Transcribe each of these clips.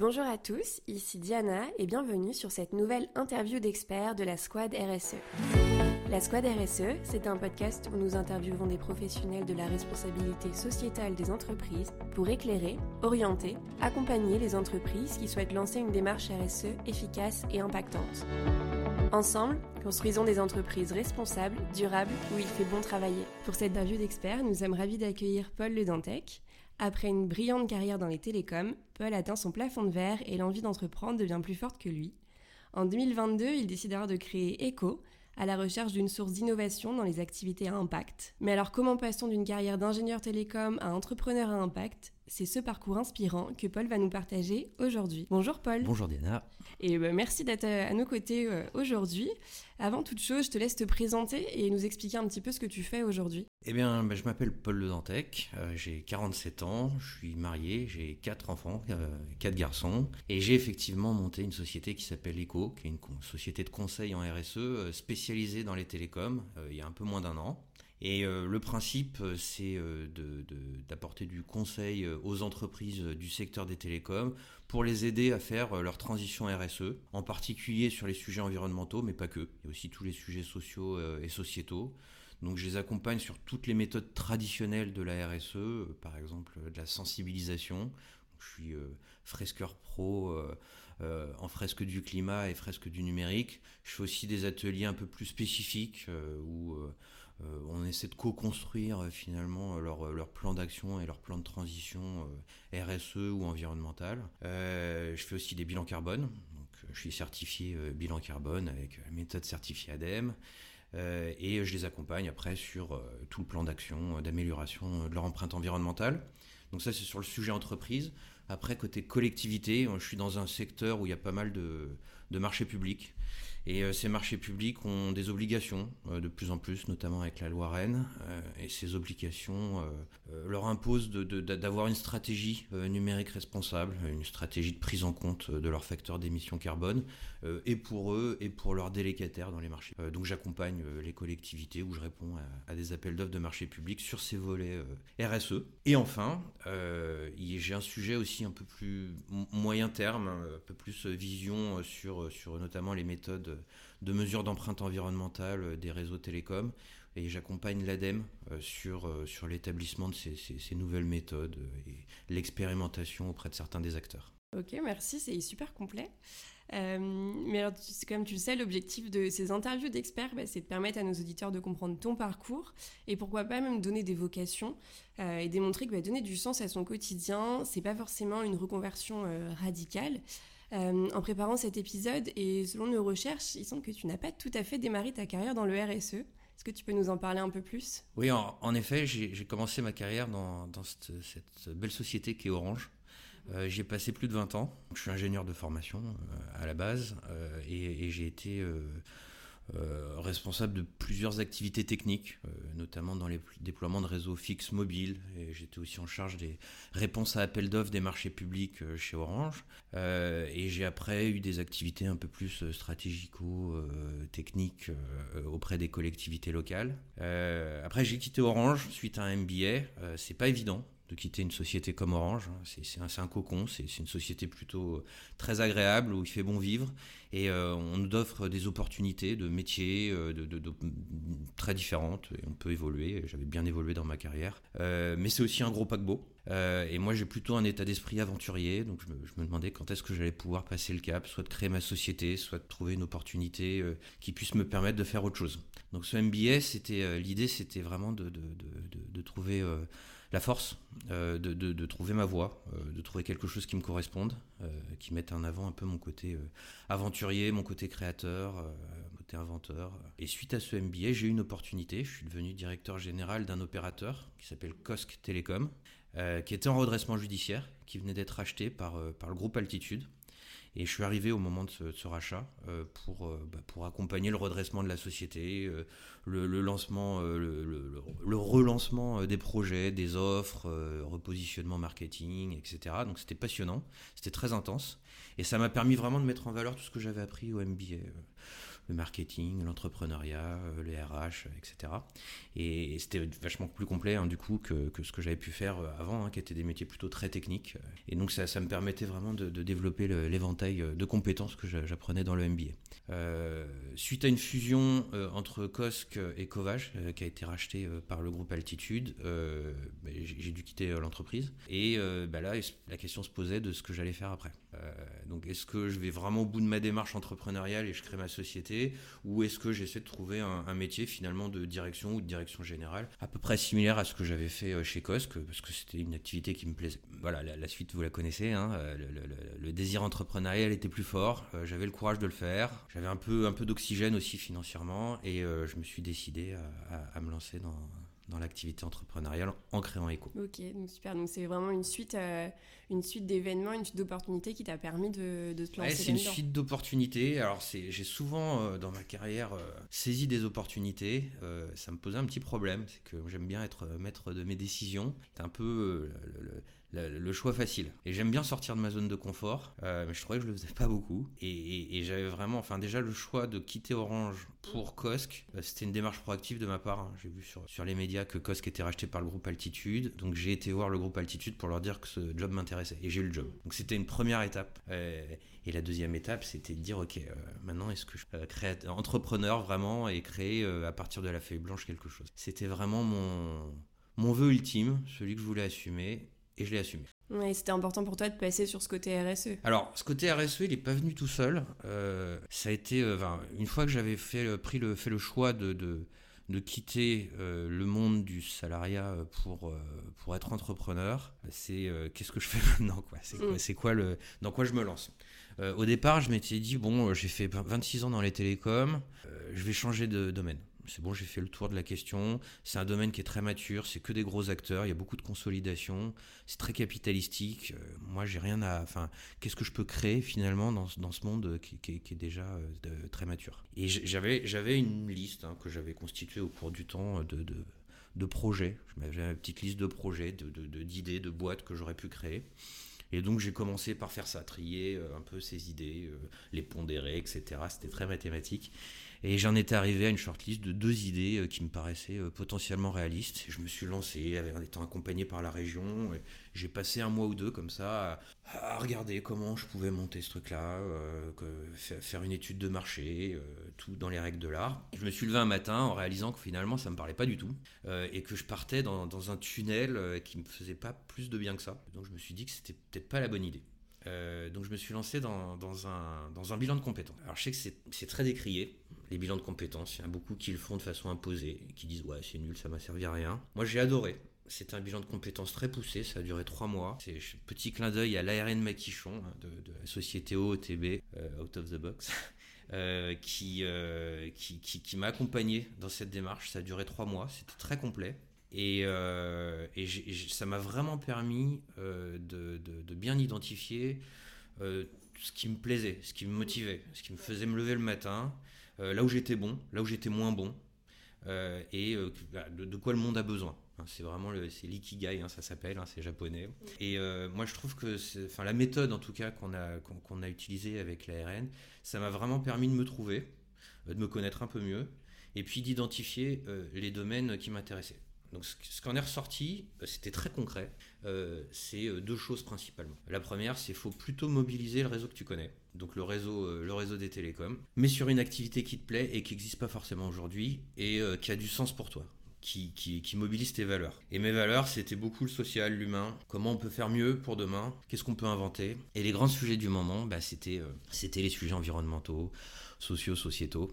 Bonjour à tous, ici Diana et bienvenue sur cette nouvelle interview d'experts de la Squad RSE. La Squad RSE, c'est un podcast où nous interviewons des professionnels de la responsabilité sociétale des entreprises pour éclairer, orienter, accompagner les entreprises qui souhaitent lancer une démarche RSE efficace et impactante. Ensemble, construisons des entreprises responsables, durables, où il fait bon travailler. Pour cette interview d'experts, nous sommes ravis d'accueillir Paul Le Dantec. Après une brillante carrière dans les télécoms, Paul atteint son plafond de verre et l'envie d'entreprendre devient plus forte que lui. En 2022, il décide alors de créer ECO, à la recherche d'une source d'innovation dans les activités à impact. Mais alors comment passons d'une carrière d'ingénieur télécom à entrepreneur à impact? C'est ce parcours inspirant que Paul va nous partager aujourd'hui. Bonjour Paul. Bonjour Diana. Et bah, merci d'être à nos côtés euh, aujourd'hui. Avant toute chose, je te laisse te présenter et nous expliquer un petit peu ce que tu fais aujourd'hui. Eh bien, bah, je m'appelle Paul Le Dantec, euh, j'ai 47 ans, je suis marié, j'ai 4 enfants, 4 euh, garçons, et j'ai effectivement monté une société qui s'appelle ECO, qui est une société de conseil en RSE spécialisée dans les télécoms, il y a un peu moins d'un an. Et euh, le principe, euh, c'est euh, d'apporter du conseil aux entreprises du secteur des télécoms pour les aider à faire leur transition RSE, en particulier sur les sujets environnementaux, mais pas que. Il y a aussi tous les sujets sociaux et sociétaux. Donc je les accompagne sur toutes les méthodes traditionnelles de la RSE, par exemple de la sensibilisation. je suis fresqueur pro en fresque du climat et fresque du numérique. Je fais aussi des ateliers un peu plus spécifiques où on essaie de co-construire euh, finalement euh, leur, plan d'action et leur plan de transition RSE ou environnemental. je fais aussi des bilans carbone. Donc, je suis certifié bilan carbone avec la méthode certifiée ADEME. et je les accompagne après sur tout le plan d'action d'amélioration de leur empreinte environnementale. Donc ça c'est sur le sujet entreprise. Après côté collectivité, je suis dans un secteur où il y a pas mal de, de marchés publics. Et euh, ces marchés publics ont des obligations euh, de plus en plus, notamment avec la loi Rennes. Euh, et ces obligations leur imposent d'avoir une stratégie numérique responsable, une stratégie de prise en compte de leurs facteurs d'émissions carbone, et pour eux et pour leurs délégataires dans les marchés. donc j'accompagne les collectivités où je réponds à, des appels d'offres de marchés publics sur ces volets RSE. Et enfin, j'ai un sujet aussi un peu plus moyen terme, un peu plus vision sur, sur notamment les méthodes de mesure d'empreinte environnementale euh, des réseaux télécoms et j'accompagne l'ADEME euh, sur, euh, sur l'établissement de ces, ces, nouvelles méthodes et l'expérimentation auprès de certains des acteurs. Ok, merci, c'est super complet. mais alors, comme tu le sais, l'objectif de ces interviews d'experts, bah, c'est de permettre à nos auditeurs de comprendre ton parcours et pourquoi pas même donner des vocations et démontrer que bah, donner du sens à son quotidien, c'est pas forcément une reconversion radicale. Euh, en préparant cet épisode et selon nos recherches, il semble que tu n'as pas tout à fait démarré ta carrière dans le RSE. Est-ce que tu peux nous en parler un peu plus? Oui, en, effet, j'ai commencé ma carrière dans, cette, belle société qui est Orange. Euh, j'ai passé plus de 20 ans. Je suis ingénieur de formation euh, à la base et, j'ai été responsable de plusieurs activités techniques, euh, notamment dans les déploiements de réseaux fixes mobiles. J'étais aussi en charge des réponses à appels d'offres des marchés publics euh, chez Orange. et j'ai après eu des activités un peu plus stratégico-techniques auprès des collectivités locales. après, j'ai quitté Orange suite à un MBA. c'est pas évident de quitter une société comme Orange. C'est un, cocon, c'est une société plutôt euh, très agréable où il fait bon vivre et euh, on nous offre des opportunités de métiers euh, de, très différentes et on peut évoluer. J'avais bien évolué dans ma carrière, mais c'est aussi un gros paquebot. et moi j'ai plutôt un état d'esprit aventurier, donc je me, demandais quand est-ce que j'allais pouvoir passer le cap, soit de créer ma société, soit de trouver une opportunité qui puisse me permettre de faire autre chose. Donc ce MBS, c'était l'idée, c'était vraiment de trouver la force euh, de, trouver ma voie, euh, de trouver quelque chose qui me corresponde, euh, qui mette en avant un peu mon côté aventurier, mon côté créateur, mon côté inventeur. Et suite à ce MBA, j'ai eu une opportunité. Je suis devenu directeur général d'un opérateur qui s'appelle COSC Télécom, qui était en redressement judiciaire, qui venait d'être acheté par, par le groupe Altitude. Et je suis arrivé au moment de ce, rachat euh, pour, euh, bah, pour accompagner le redressement de la société, euh, le, lancement, le, relancement des projets, des offres, repositionnement marketing, etc. Donc c'était passionnant, c'était très intense. Et ça m'a permis vraiment de mettre en valeur tout ce que j'avais appris au MBA. Le marketing, l'entrepreneuriat, les RH, etc. Et, c'était vachement plus complet hein, du coup que, ce que j'avais pu faire avant, hein, qui étaient des métiers plutôt très techniques. Et donc ça, me permettait vraiment de, développer l'éventail de compétences que j'apprenais dans le MBA. suite à une fusion entre COSC et Covage, qui a été racheté par le groupe Altitude, ben, j'ai dû quitter l'entreprise. Et bah là, la question se posait de ce que j'allais faire après. Euh, donc est-ce que je vais vraiment au bout de ma démarche entrepreneuriale et je crée ma société ou est-ce que j'essaie de trouver un, métier finalement de direction ou de direction générale à peu près similaire à ce que j'avais fait euh, chez Cosque parce que c'était une activité qui me plaisait. Voilà, la, suite vous la connaissez, hein, euh, le, désir entrepreneurial était plus fort, j'avais le courage de le faire, j'avais un peu, un peu d'oxygène aussi financièrement et je me suis décidé à me lancer dans dans l'activité entrepreneuriale en créant Eco. Ok, donc super. Donc c'est vraiment une suite, euh, une suite d'événements, une suite d'opportunités qui t'a permis de, de te lancer. c'est une suite d'opportunités. Alors c'est, j'ai souvent euh, dans ma carrière euh, saisi des opportunités. ça me posait un petit problème, c'est que j'aime bien être maître de mes décisions. C'est un peu le le, choix facile. Et j'aime bien sortir de ma zone de confort, euh, mais je trouvais que je le faisais pas beaucoup. Et, j'avais vraiment, enfin déjà le choix de quitter Orange pour Cosc, euh, c'était une démarche proactive de ma part. Hein. J'ai vu sur, sur les médias que Cosc était racheté par le groupe Altitude, donc j'ai été voir le groupe Altitude pour leur dire que ce job m'intéressait. Et j'ai eu le job. Donc c'était une première étape. Euh, et la deuxième étape, c'était de dire, ok, maintenant est-ce que je créer entrepreneur vraiment et créer à partir de la feuille blanche quelque chose? C'était vraiment mon mon vœu ultime, celui que je voulais assumer et je l'ai assumé. Ouais, c'était important pour toi de passer sur ce côté RSE. Alors, ce côté RSE, il n'est pas venu tout seul. Euh, ça a été, euh, une fois que j'avais fait, euh, pris le, fait le choix de, de, de quitter le monde du salariat pour, pour être entrepreneur, c'est qu'est-ce que je fais maintenant quoi? C'est mm. quoi, le, dans quoi je me lance? Au départ, je m'étais dit, bon, j'ai fait 26 ans dans les télécoms, je vais changer de domaine c'est bon, j'ai fait le tour de la question. C'est un domaine qui est très mature, c'est que des gros acteurs, il y a beaucoup de consolidation, c'est très capitalistique. Euh, moi, j'ai rien à. Enfin, qu'est-ce que je peux créer finalement dans, dans ce monde qui, qui, est déjà euh, très mature? Et j'avais, une liste hein, que j'avais constituée au cours du temps de, de, de projets. J'avais une petite liste de projets, de, d'idées, de boîtes que j'aurais pu créer. Et donc j'ai commencé par faire ça, trier euh, un peu ces idées, les pondérer, etc. C'était très mathématique. Et j'en étais arrivé à une shortlist de deux idées euh, qui me paraissaient euh, potentiellement réalistes. Je me suis lancé en étant accompagné par la région. J'ai passé un mois ou deux comme ça à, regarder comment je pouvais monter ce truc-là, euh, faire une étude de marché, tout dans les règles de l'art. Je me suis levé un matin en réalisant que finalement ça me parlait pas du tout et que je partais dans, un tunnel qui me faisait pas plus de bien que ça. Donc je me suis dit que c'était peut-être pas la bonne idée. Donc je me suis lancé dans, un, un bilan de compétences. Alors je sais que c'est très décrié, les bilans de compétences. Il y en a beaucoup qui le font de façon imposée, qui disent ouais c'est nul, ça m'a servi à rien. Moi j'ai adoré. C'était un bilan de compétences très poussé, ça a duré trois mois. C'est petit clin d'œil à l'ARN Maquichon hein, de, la société OOTB, euh, Out of the Box, euh, qui, euh, qui, qui, m'a accompagné dans cette démarche. Ça a duré trois mois, c'était très complet. Et, et ça m'a vraiment permis de, de, bien identifier ce qui me plaisait, ce qui me motivait, ce qui me faisait me lever le matin, euh, là où j'étais bon, là où j'étais moins bon, euh, et euh, bah, de, quoi le monde a besoin. Hein, c'est vraiment l'ikigai, hein, ça s'appelle, hein, c'est japonais. Et moi, je trouve que, enfin, la méthode en tout cas qu'on a qu'on, a utilisée avec l'ARN, ça m'a vraiment permis de me trouver, de me connaître un peu mieux, et puis d'identifier les domaines qui m'intéressaient. Donc ce qu'on est ressorti, c'était très concret. c'est deux choses principalement. La première, c'est qu'il faut plutôt mobiliser le réseau que tu connais donc le réseau, euh, le réseau des télécoms, mais sur une activité qui te plaît et qui n'existe pas forcément aujourd'hui et euh, qui a du sens pour toi. Qui, mobilise tes valeurs. Et mes valeurs, c'était beaucoup le social, l'humain, comment on peut faire mieux pour demain, qu'est-ce qu'on peut inventer? Et les grands sujets du moment, bah, euh, c'était les sujets environnementaux, sociaux, sociétaux.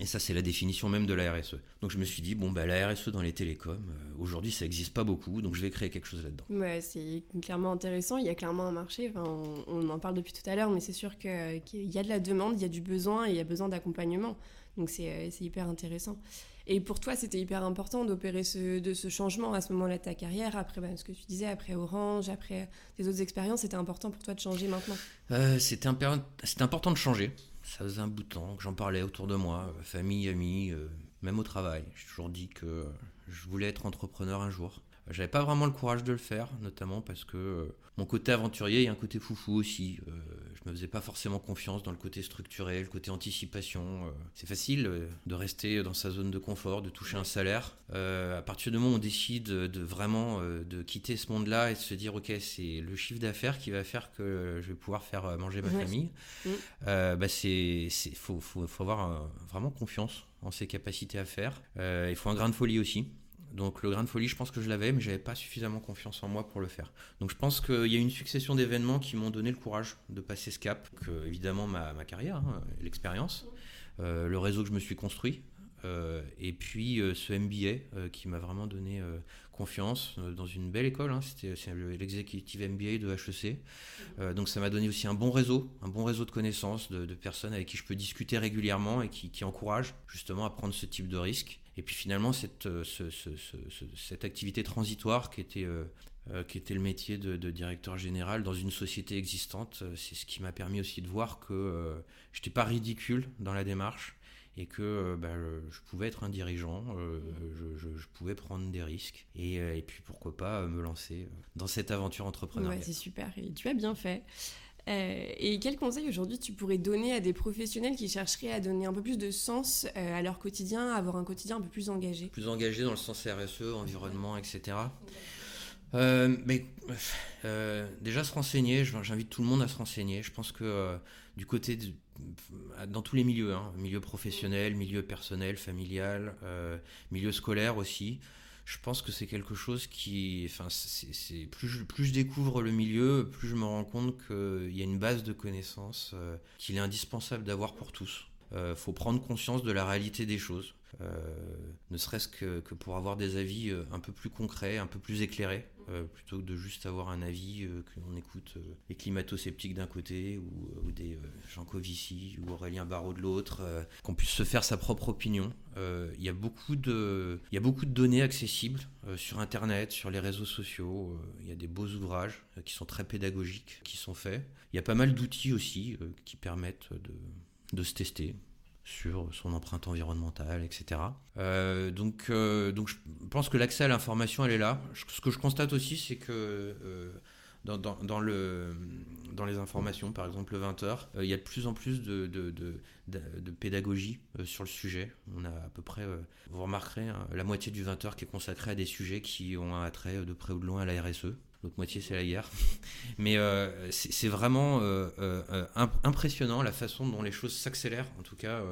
Et ça, c'est la définition même de la RSE. Donc je me suis dit, bon, bah, la RSE dans les télécoms, euh, aujourd'hui, ça n'existe pas beaucoup, donc je vais créer quelque chose là-dedans. Ouais, c'est clairement intéressant, il y a clairement un marché, enfin, on, en parle depuis tout à l'heure, mais c'est sûr qu'il y a de la demande, il y a du besoin et il y a besoin d'accompagnement. Donc c'est hyper intéressant. Et pour toi, c'était hyper important d'opérer ce, de ce changement à ce moment-là de ta carrière, après bah, ce que tu disais, après Orange, après tes autres expériences, c'était important pour toi de changer maintenant? Euh, C'était important de changer ça faisait un bout de temps que j'en parlais autour de moi, euh, famille, amis, euh, même au travail. J'ai toujours dit que je voulais être entrepreneur un jour. J'avais pas vraiment le courage de le faire, notamment parce que euh, mon côté aventurier, il y a un côté foufou aussi. Je me faisais pas forcément confiance dans le côté structuré, le côté anticipation. c'est facile de rester dans sa zone de confort, de toucher un salaire. à partir du moment où on décide de vraiment de quitter ce monde-là et de se dire ok c'est le chiffre d'affaires qui va faire que je vais pouvoir faire manger ma famille, mm. bah c'est faut, faut, faut, avoir vraiment confiance en ses capacités à faire. il faut un grain de folie aussi. Donc le grain de folie, je pense que je l'avais, mais j'avais pas suffisamment confiance en moi pour le faire. Donc je pense qu'il y a une succession d'événements qui m'ont donné le courage de passer ce cap. Que, évidemment ma, carrière, hein, l'expérience, euh, le réseau que je me suis construit, euh, et puis euh, ce MBA qui m'a vraiment donné confiance dans une belle école. Hein, c'était l'executive MBA de HEC. donc ça m'a donné aussi un bon réseau, un bon réseau de connaissances, de, personnes avec qui je peux discuter régulièrement et qui, qui encouragent justement à prendre ce type de risque. Et puis finalement, cette, euh, cette activité transitoire qui était, euh, euh, qui était le métier de, directeur général dans une société existante, c'est ce qui m'a permis aussi de voir que je n'étais pas ridicule dans la démarche et que bah, je pouvais être un dirigeant, je, pouvais prendre des risques et, et, puis pourquoi pas me lancer dans cette aventure entrepreneuriale. Ouais, c'est super et tu as bien fait. Euh, et quel conseil aujourd'hui tu pourrais donner à des professionnels qui chercheraient à donner un peu plus de sens euh, à leur quotidien, à avoir un quotidien un peu plus engagé? Plus engagé dans le sens RSE, environnement, etc. Euh, mais déjà se renseigner, j'invite tout le monde à se renseigner. Je pense que du côté dans tous les milieux, hein, milieu professionnel, milieu personnel, familial, milieu scolaire aussi, je pense que c'est quelque chose qui, enfin, c'est plus je, plus je découvre le milieu, plus je me rends compte qu'il y a une base de connaissances euh, qu'il est indispensable d'avoir pour tous. Euh, faut prendre conscience de la réalité des choses, euh, ne serait-ce que, que, pour avoir des avis un peu plus concrets, un peu plus éclairés. Euh, plutôt que de juste avoir un avis euh, qu'on écoute euh, les climato-sceptiques d'un côté ou, des Jean Covici ou Aurélien Barraud de l'autre, qu'on puisse se faire sa propre opinion. Il y a beaucoup de données accessibles sur Internet, sur les réseaux sociaux. Il y a des beaux ouvrages qui sont très pédagogiques, qui sont faits. Il y a pas mal d'outils aussi qui permettent de, de se tester sur son empreinte environnementale, etc. Euh, donc, euh, donc je pense que l'accès à l'information, elle est là. Ce que je constate aussi, c'est que euh, dans, dans, le, dans les informations, par exemple le 20h, il y a de plus en plus de, de, de, pédagogie sur le sujet. On a à peu près, vous remarquerez, hein, la moitié du 20h qui est consacrée à des sujets qui ont un attrait de près ou de loin à la RSE l'autre moitié c'est la guerre. Mais euh, c'est vraiment euh, euh, impressionnant la façon dont les choses s'accélèrent, en tout cas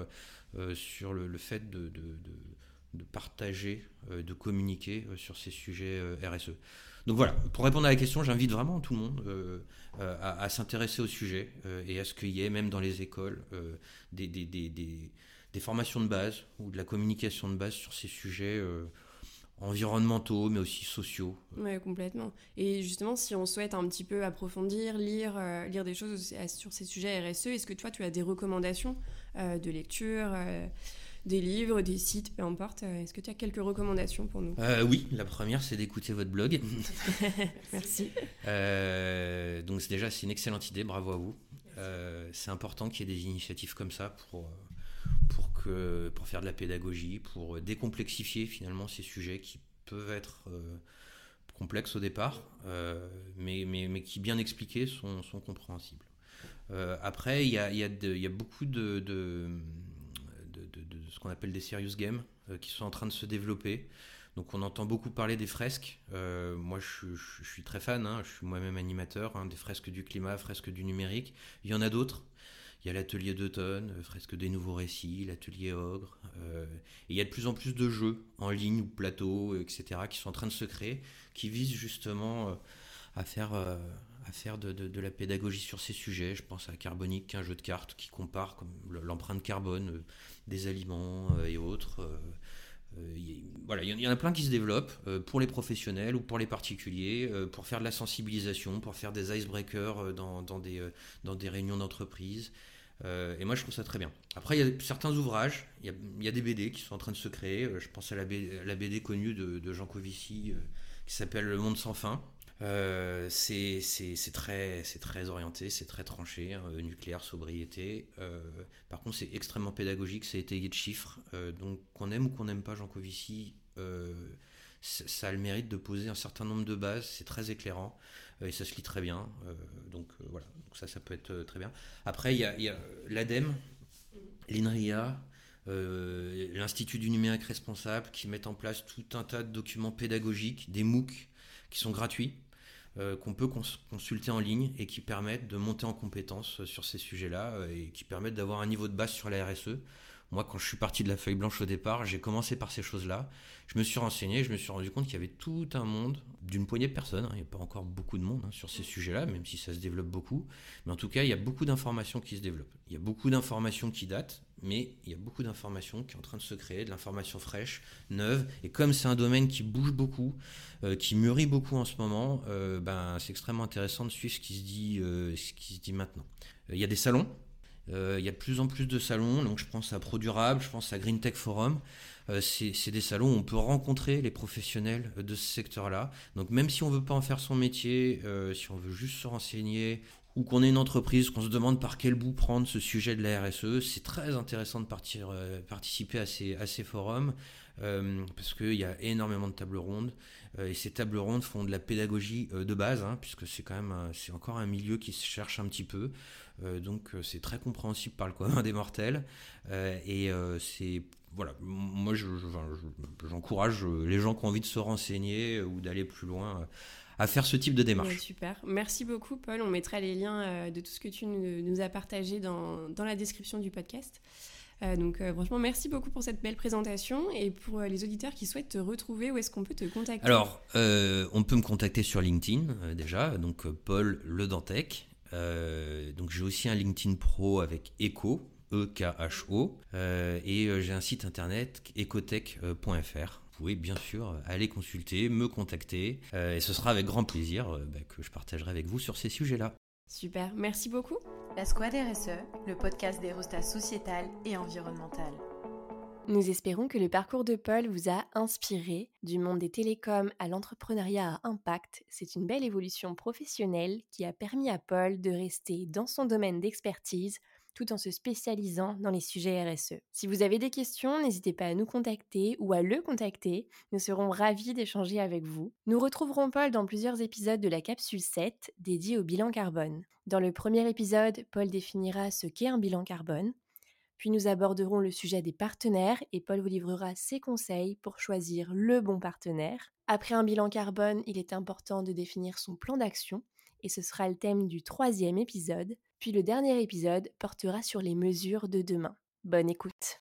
sur le, fait de, partager, de communiquer sur ces sujets RSE. Donc voilà, pour répondre à la question, j'invite vraiment tout le monde à, s'intéresser au sujet et à ce qu'il y ait même dans les écoles des, des, formations de base ou de la communication de base sur ces sujets environnementaux, mais aussi sociaux. Oui, complètement. Et justement, si on souhaite un petit peu approfondir, lire, euh, lire des choses sur ces sujets RSE, est-ce que toi, tu as des recommandations euh, de lecture, euh, des livres, des sites, peu importe Est-ce que tu as quelques recommandations pour nous? Oui, la première, c'est d'écouter votre blog. Merci. donc déjà, c'est une excellente idée, bravo à vous. c'est important qu'il y ait des initiatives comme ça pour pour, que, pour faire de la pédagogie, pour décomplexifier finalement ces sujets qui peuvent être euh, complexes au départ, euh, mais, mais, mais, qui bien expliqués sont, compréhensibles. Euh, après, il y a, y, a y a, beaucoup de, de, de, ce qu'on appelle des serious games qui sont en train de se développer. Donc on entend beaucoup parler des fresques. moi, je, je, suis très fan. Hein. je suis moi-même animateur hein, des fresques du climat, fresques du numérique. Il y en a d'autres. Il y a l'atelier d'automne, euh, fresque des nouveaux récits, l'atelier ogre. Euh, et il y a de plus en plus de jeux en ligne ou plateau, etc., qui sont en train de se créer, qui visent justement euh, à faire, à faire de, la pédagogie sur ces sujets. Je pense à Carbonique, un jeu de cartes qui compare l'empreinte carbone des aliments et autres. Voilà, il y en a plein qui se développent pour les professionnels ou pour les particuliers, pour faire de la sensibilisation, pour faire des icebreakers dans, dans, des, dans des réunions d'entreprise. Euh, et moi, je trouve ça très bien. Après, il y a certains ouvrages, il y a, des BD qui sont en train de se créer. Euh, je pense à la BD, connue de, Jean Covici euh, qui s'appelle Le Monde sans fin. C'est très, orienté, c'est très tranché, hein, nucléaire, sobriété. par contre, c'est extrêmement pédagogique, c'est étayé de chiffres. donc, qu'on aime ou qu'on n'aime pas Jean Covici, ça a le mérite de poser un certain nombre de bases, c'est très éclairant. et ça se lit très bien. donc voilà, ça, peut être très bien. Après, il y a, a l'ADEME, l'INRIA, l'Institut du numérique responsable qui mettent en place tout un tas de documents pédagogiques, des MOOC qui sont gratuits euh, qu'on peut consulter en ligne et qui permettent de monter en compétence sur ces sujets-là euh, et qui permettent d'avoir un niveau de base sur la RSE. Moi, quand je suis parti de la feuille blanche au départ, j'ai commencé par ces choses-là. Je me suis renseigné, je me suis rendu compte qu'il y avait tout un monde d'une poignée de personnes. Hein. il n'y a pas encore beaucoup de monde hein, sur ces sujets-là, même si ça se développe beaucoup. Mais en tout cas, il y a beaucoup d'informations qui se développent. Il y a beaucoup d'informations qui datent, mais il y a beaucoup d'informations qui sont en train de se créer, de l'information fraîche, neuve. Et comme c'est un domaine qui bouge beaucoup, euh, qui mûrit beaucoup en ce moment, euh, ben, c'est extrêmement intéressant de suivre ce qui se dit, euh, ce qui se dit maintenant. Il y a des salons il y a de plus en plus de salons, donc je pense à ProDurable, je pense à Green Tech Forum. C'est des salons où on peut rencontrer les professionnels de ce secteur-là. Donc même si on ne veut pas en faire son métier, si on veut juste se renseigner, ou qu'on est une entreprise, qu'on se demande par quel bout prendre ce sujet de la RSE, c'est très intéressant de partir, participer à ces, forums, parce qu'il y a énormément de tables rondes, et ces tables rondes font de la pédagogie de base, hein, puisque c'est quand même encore un milieu qui se cherche un petit peu. Euh, donc euh, c'est très compréhensible par le commun des mortels. Euh, et c'est voilà, moi j'encourage les gens qui ont envie de se renseigner ou d'aller plus loin à faire ce type de démarche. super. Merci beaucoup, Paul. On mettra les liens de tout ce que tu nous, as partagé dans, dans, la description du podcast. donc, franchement, merci beaucoup pour cette belle présentation. Et pour les auditeurs qui souhaitent te retrouver, où est-ce qu'on peut te contacter? Alors, on peut me contacter sur LinkedIn déjà, donc Paul Le Dantec. Euh, donc j'ai aussi un LinkedIn Pro avec Echo, E-K-H-O, euh, et euh, j'ai un site internet ecotech.fr. Vous pouvez bien sûr aller consulter, me contacter, et ce sera avec grand plaisir bah, que je partagerai avec vous sur ces sujets-là. Super, merci beaucoup. La Squad RSE, le podcast des rostas sociétal et environnemental. Nous espérons que le parcours de Paul vous a inspiré. Du monde des télécoms à l'entrepreneuriat à impact, c'est une belle évolution professionnelle qui a permis à Paul de rester dans son domaine d'expertise tout en se spécialisant dans les sujets RSE. Si vous avez des questions, n'hésitez pas à nous contacter ou à le contacter. Nous serons ravis d'échanger avec vous. Nous retrouverons Paul dans plusieurs épisodes de la capsule 7 dédiée au bilan carbone. Dans le premier épisode, Paul définira ce qu'est un bilan carbone. Puis nous aborderons le sujet des partenaires et Paul vous livrera ses conseils pour choisir le bon partenaire. Après un bilan carbone, il est important de définir son plan d'action et ce sera le thème du troisième épisode. Puis le dernier épisode portera sur les mesures de demain. Bonne écoute